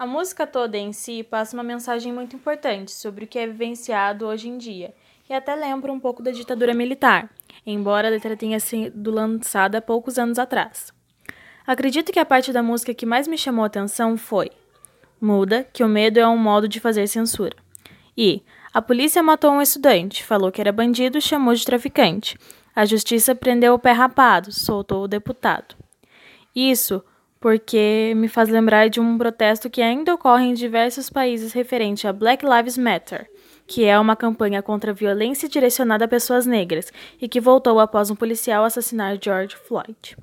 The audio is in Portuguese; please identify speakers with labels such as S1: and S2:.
S1: A música toda em si passa uma mensagem muito importante sobre o que é vivenciado hoje em dia e até lembra um pouco da ditadura militar, embora a letra tenha sido lançada há poucos anos atrás. Acredito que a parte da música que mais me chamou a atenção foi Muda, que o medo é um modo de fazer censura. E a polícia matou um estudante, falou que era bandido e chamou de traficante. A justiça prendeu o pé rapado, soltou o deputado. Isso porque me faz lembrar de um protesto que ainda ocorre em diversos países referente a Black Lives Matter, que é uma campanha contra a violência direcionada a pessoas negras e que voltou após um policial assassinar George Floyd.